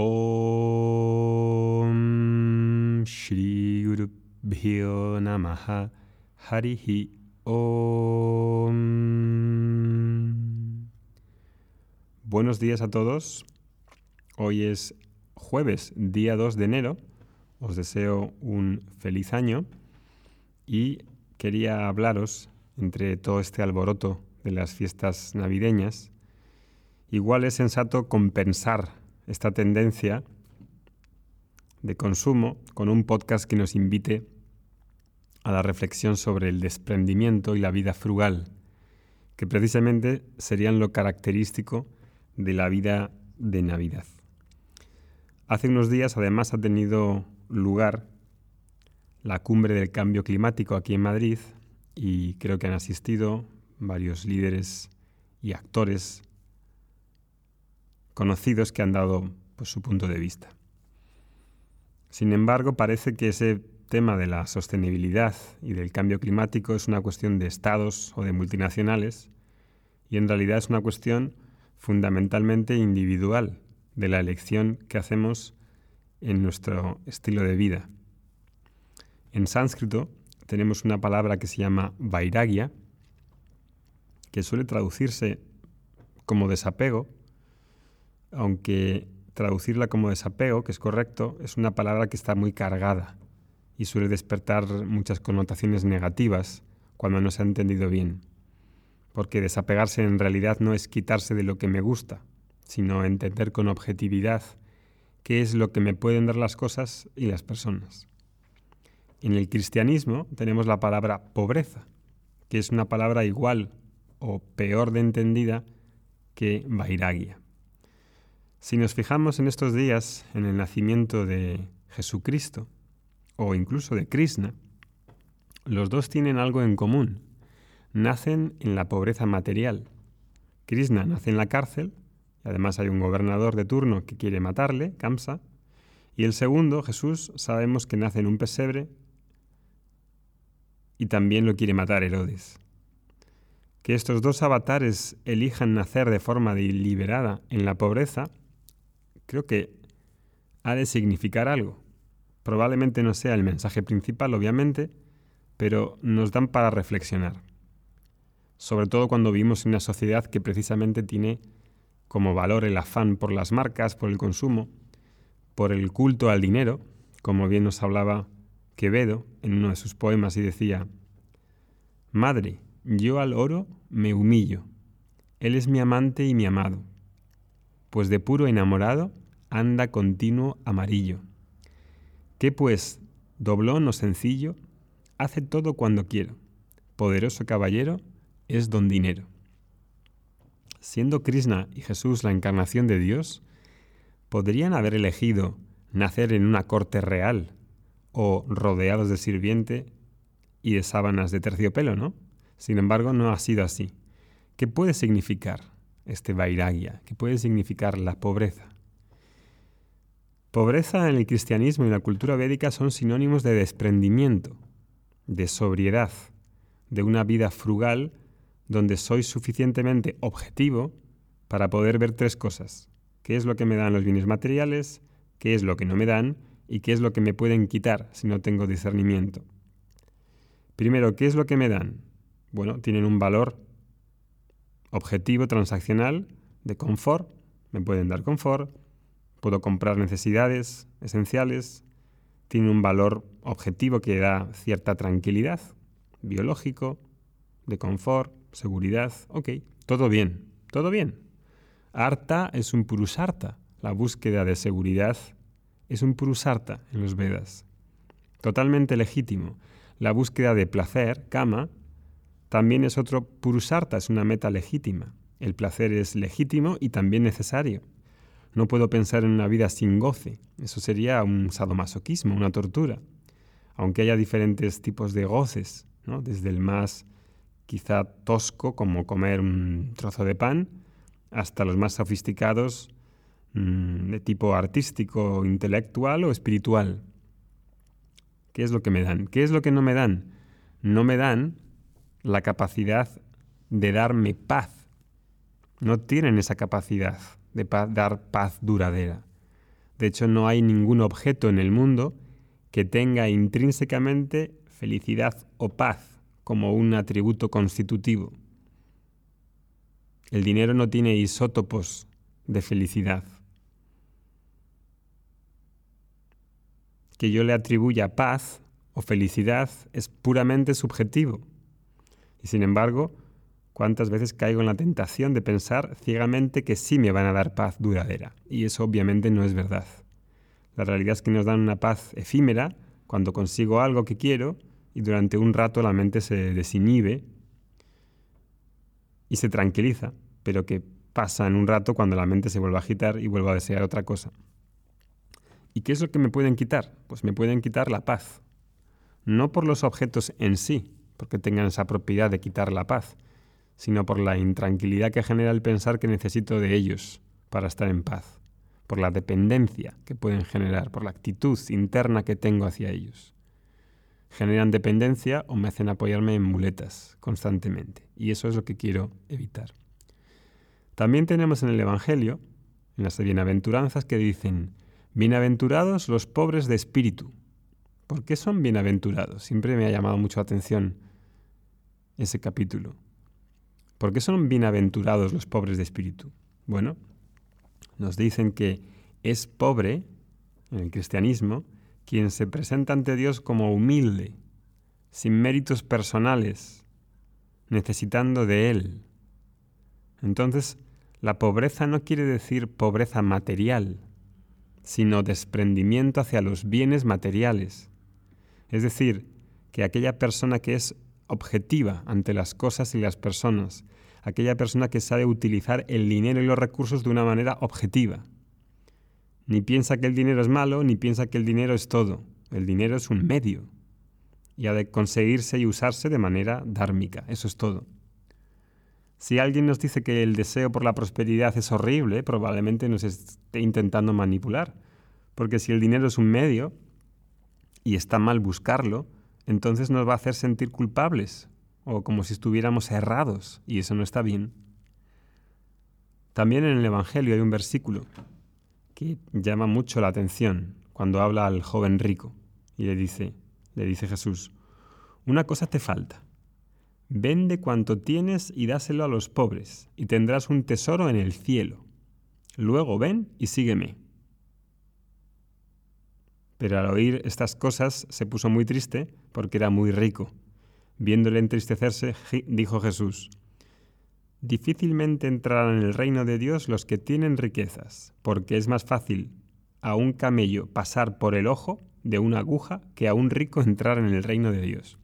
Om Shri Guru Bhyo Namaha Harihi Om. Buenos días a todos. Hoy es jueves, día 2 de enero. Os deseo un feliz año y quería hablaros entre todo este alboroto de las fiestas navideñas. Igual es sensato compensar esta tendencia de consumo con un podcast que nos invite a la reflexión sobre el desprendimiento y la vida frugal, que precisamente serían lo característico de la vida de Navidad. Hace unos días además ha tenido lugar la cumbre del cambio climático aquí en Madrid y creo que han asistido varios líderes y actores conocidos que han dado pues, su punto de vista. Sin embargo, parece que ese tema de la sostenibilidad y del cambio climático es una cuestión de estados o de multinacionales y en realidad es una cuestión fundamentalmente individual de la elección que hacemos en nuestro estilo de vida. En sánscrito tenemos una palabra que se llama vairagya, que suele traducirse como desapego, aunque traducirla como desapego, que es correcto, es una palabra que está muy cargada y suele despertar muchas connotaciones negativas cuando no se ha entendido bien. Porque desapegarse en realidad no es quitarse de lo que me gusta, sino entender con objetividad qué es lo que me pueden dar las cosas y las personas. En el cristianismo tenemos la palabra pobreza, que es una palabra igual o peor de entendida que vairagya. Si nos fijamos en estos días en el nacimiento de Jesucristo o incluso de Krishna, los dos tienen algo en común. Nacen en la pobreza material. Krishna nace en la cárcel, y además hay un gobernador de turno que quiere matarle, Kamsa, y el segundo, Jesús, sabemos que nace en un pesebre y también lo quiere matar Herodes. Que estos dos avatares elijan nacer de forma deliberada en la pobreza creo que ha de significar algo. Probablemente no sea el mensaje principal, obviamente, pero nos dan para reflexionar. Sobre todo cuando vivimos en una sociedad que precisamente tiene como valor el afán por las marcas, por el consumo, por el culto al dinero, como bien nos hablaba Quevedo en uno de sus poemas y decía, Madre, yo al oro me humillo, él es mi amante y mi amado pues de puro enamorado anda continuo amarillo. ¿Qué pues, doblón o sencillo, hace todo cuando quiero. Poderoso caballero es don dinero. Siendo Krishna y Jesús la encarnación de Dios, podrían haber elegido nacer en una corte real o rodeados de sirviente y de sábanas de terciopelo, ¿no? Sin embargo, no ha sido así. ¿Qué puede significar? Este vairagya, que puede significar la pobreza. Pobreza en el cristianismo y la cultura védica son sinónimos de desprendimiento, de sobriedad, de una vida frugal donde soy suficientemente objetivo para poder ver tres cosas. ¿Qué es lo que me dan los bienes materiales? ¿Qué es lo que no me dan? ¿Y qué es lo que me pueden quitar si no tengo discernimiento? Primero, ¿qué es lo que me dan? Bueno, tienen un valor objetivo transaccional de confort. Me pueden dar confort, puedo comprar necesidades esenciales, tiene un valor objetivo que da cierta tranquilidad, biológico, de confort, seguridad, ok, todo bien, todo bien. Arta es un purusarta, la búsqueda de seguridad es un purusarta en los Vedas. Totalmente legítimo. La búsqueda de placer, kama, también es otro purusarta, es una meta legítima. El placer es legítimo y también necesario. No puedo pensar en una vida sin goce. Eso sería un sadomasoquismo, una tortura. Aunque haya diferentes tipos de goces, desde el más quizá tosco, como comer un trozo de pan, hasta los más sofisticados mm, de tipo artístico, intelectual o espiritual. ¿Qué es lo que me dan? ¿Qué es lo que no me dan? No me dan la capacidad de darme paz. No tienen esa capacidad de dar paz duradera, De hecho, no hay ningún objeto en el mundo que tenga intrínsecamente felicidad o paz como un atributo constitutivo. El dinero no tiene isótopos de felicidad. Que yo le atribuya paz o felicidad es puramente subjetivo. Y sin embargo, ¿cuántas veces caigo en la tentación de pensar ciegamente que sí me van a dar paz duradera? Y eso obviamente no es verdad. La realidad es que nos dan una paz efímera cuando consigo algo que quiero y durante un rato la mente se desinhibe y se tranquiliza, pero que pasa en un rato cuando la mente se vuelve a agitar y vuelve a desear otra cosa. ¿Y qué es lo que me pueden quitar? Pues me pueden quitar la paz. No por los objetos en sí, porque tengan esa propiedad de quitar la paz, sino por la intranquilidad que genera el pensar que necesito de ellos para estar en paz, por la dependencia que pueden generar, por la actitud interna que tengo hacia ellos generan dependencia o me hacen apoyarme en muletas constantemente. Y eso es lo que quiero evitar. También tenemos en el Evangelio, en las bienaventuranzas, que dicen, bienaventurados los pobres de espíritu. ¿Por qué son bienaventurados? Siempre me ha llamado mucho la atención ese capítulo. ¿Por qué son bienaventurados los pobres de espíritu? Bueno, nos dicen que es pobre en el cristianismo quien se presenta ante Dios como humilde, sin méritos personales, necesitando de Él. Entonces, la pobreza no quiere decir pobreza material, sino desprendimiento hacia los bienes materiales. Es decir, que aquella persona que es objetiva ante las cosas y las personas, aquella persona que sabe utilizar el dinero y los recursos de una manera objetiva, ni piensa que el dinero es malo, ni piensa que el dinero es todo. El dinero es un medio y ha de conseguirse y usarse de manera dármica. Eso es todo. Si alguien nos dice que el deseo por la prosperidad es horrible, probablemente nos esté intentando manipular. Porque si el dinero es un medio y está mal buscarlo, entonces nos va a hacer sentir culpables o como si estuviéramos errados, y eso no está bien. También en el Evangelio hay un versículo que llama mucho la atención cuando habla al joven rico y le dice, le dice Jesús, una cosa te falta. Vende cuanto tienes y dáselo a los pobres, y tendrás un tesoro en el cielo. Luego ven y sígueme. Pero al oír estas cosas se puso muy triste porque era muy rico. Viéndole entristecerse, dijo Jesús, Difícilmente entrarán en el reino de Dios los que tienen riquezas, porque es más fácil a un camello pasar por el ojo de una aguja que a un rico entrar en el reino de Dios.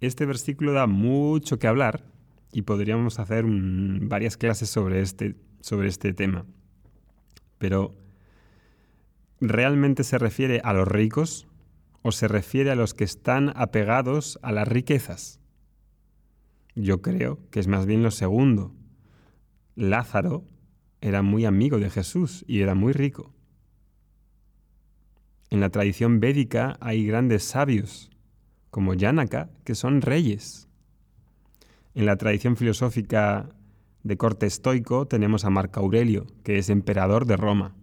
Este versículo da mucho que hablar y podríamos hacer varias clases sobre este, sobre este tema. Pero, ¿realmente se refiere a los ricos o se refiere a los que están apegados a las riquezas? Yo creo que es más bien lo segundo. Lázaro era muy amigo de Jesús y era muy rico. En la tradición védica hay grandes sabios, como Yanaka, que son reyes. En la tradición filosófica de corte estoico tenemos a Marco Aurelio, que es emperador de Roma.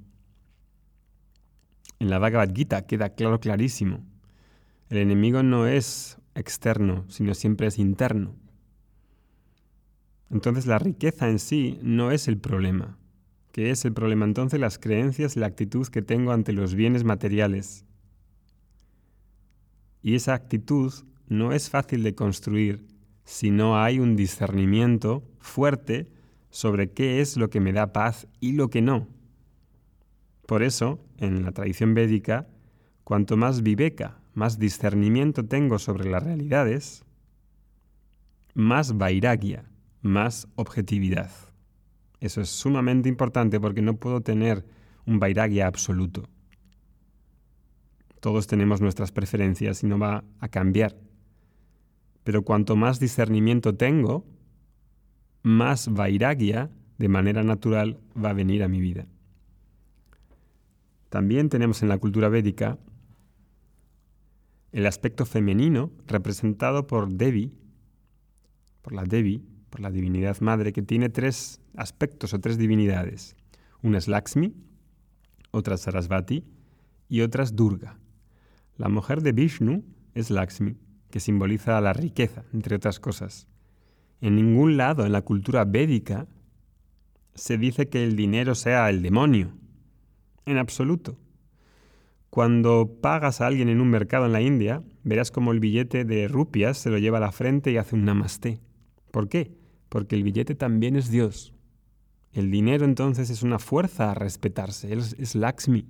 En la Bhagavad Gita queda claro clarísimo. El enemigo no es externo, sino siempre es interno. Entonces la riqueza en sí no es el problema. ¿Qué es el problema? Entonces las creencias y la actitud que tengo ante los bienes materiales. Y esa actitud no es fácil de construir si no hay un discernimiento fuerte sobre qué es lo que me da paz y lo que no. Por eso, en la tradición védica, cuanto más viveka, más discernimiento tengo sobre las realidades, más vairagya, más objetividad. Eso es sumamente importante porque no puedo tener un vairagya absoluto. Todos tenemos nuestras preferencias y no va a cambiar. Pero cuanto más discernimiento tengo, más vairagya de manera natural va a venir a mi vida. También tenemos en la cultura védica el aspecto femenino representado por Devi, por la Devi, por la divinidad madre, que tiene tres aspectos o tres divinidades. Una es Lakshmi, otras Sarasvati y otras Durga. La mujer de Vishnu es Lakshmi, que simboliza la riqueza, entre otras cosas. En ningún lado en la cultura védica se dice que el dinero sea el demonio. En absoluto. Cuando pagas a alguien en un mercado en la India, verás como el billete de rupias se lo lleva a la frente y hace un namaste. ¿Por qué? Porque el billete también es Dios. El dinero entonces es una fuerza a respetarse, es, es Lakshmi.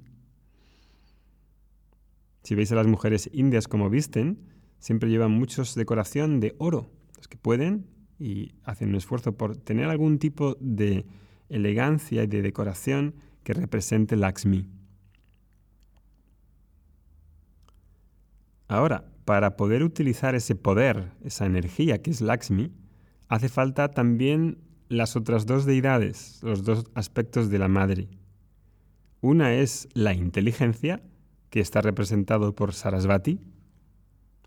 Si veis a las mujeres indias como visten, siempre llevan muchos decoración de oro. Los que pueden y hacen un esfuerzo por tener algún tipo de elegancia y de decoración que represente Lakshmi. Ahora, para poder utilizar ese poder, esa energía que es Lakshmi, hace falta también las otras dos deidades, los dos aspectos de la madre. Una es la inteligencia, que está representado por Sarasvati,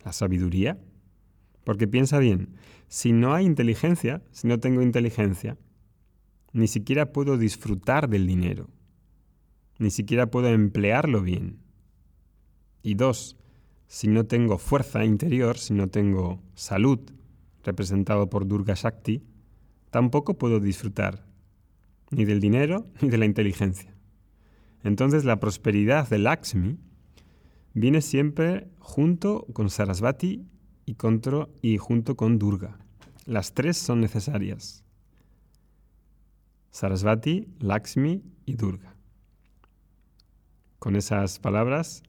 la sabiduría, porque piensa bien, si no hay inteligencia, si no tengo inteligencia, ni siquiera puedo disfrutar del dinero, ni siquiera puedo emplearlo bien. Y dos, si no tengo fuerza interior, si no tengo salud, representado por Durga Shakti, tampoco puedo disfrutar ni del dinero ni de la inteligencia. Entonces la prosperidad de Lakshmi viene siempre junto con Sarasvati y, y junto con Durga. Las tres son necesarias. Sarasvati, Lakshmi y Durga. Con esas palabras,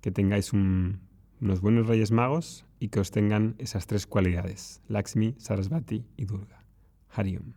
que tengáis unos buenos Reyes Magos y que os tengan esas tres cualidades, Lakshmi, Sarasvati y Durga. Harium.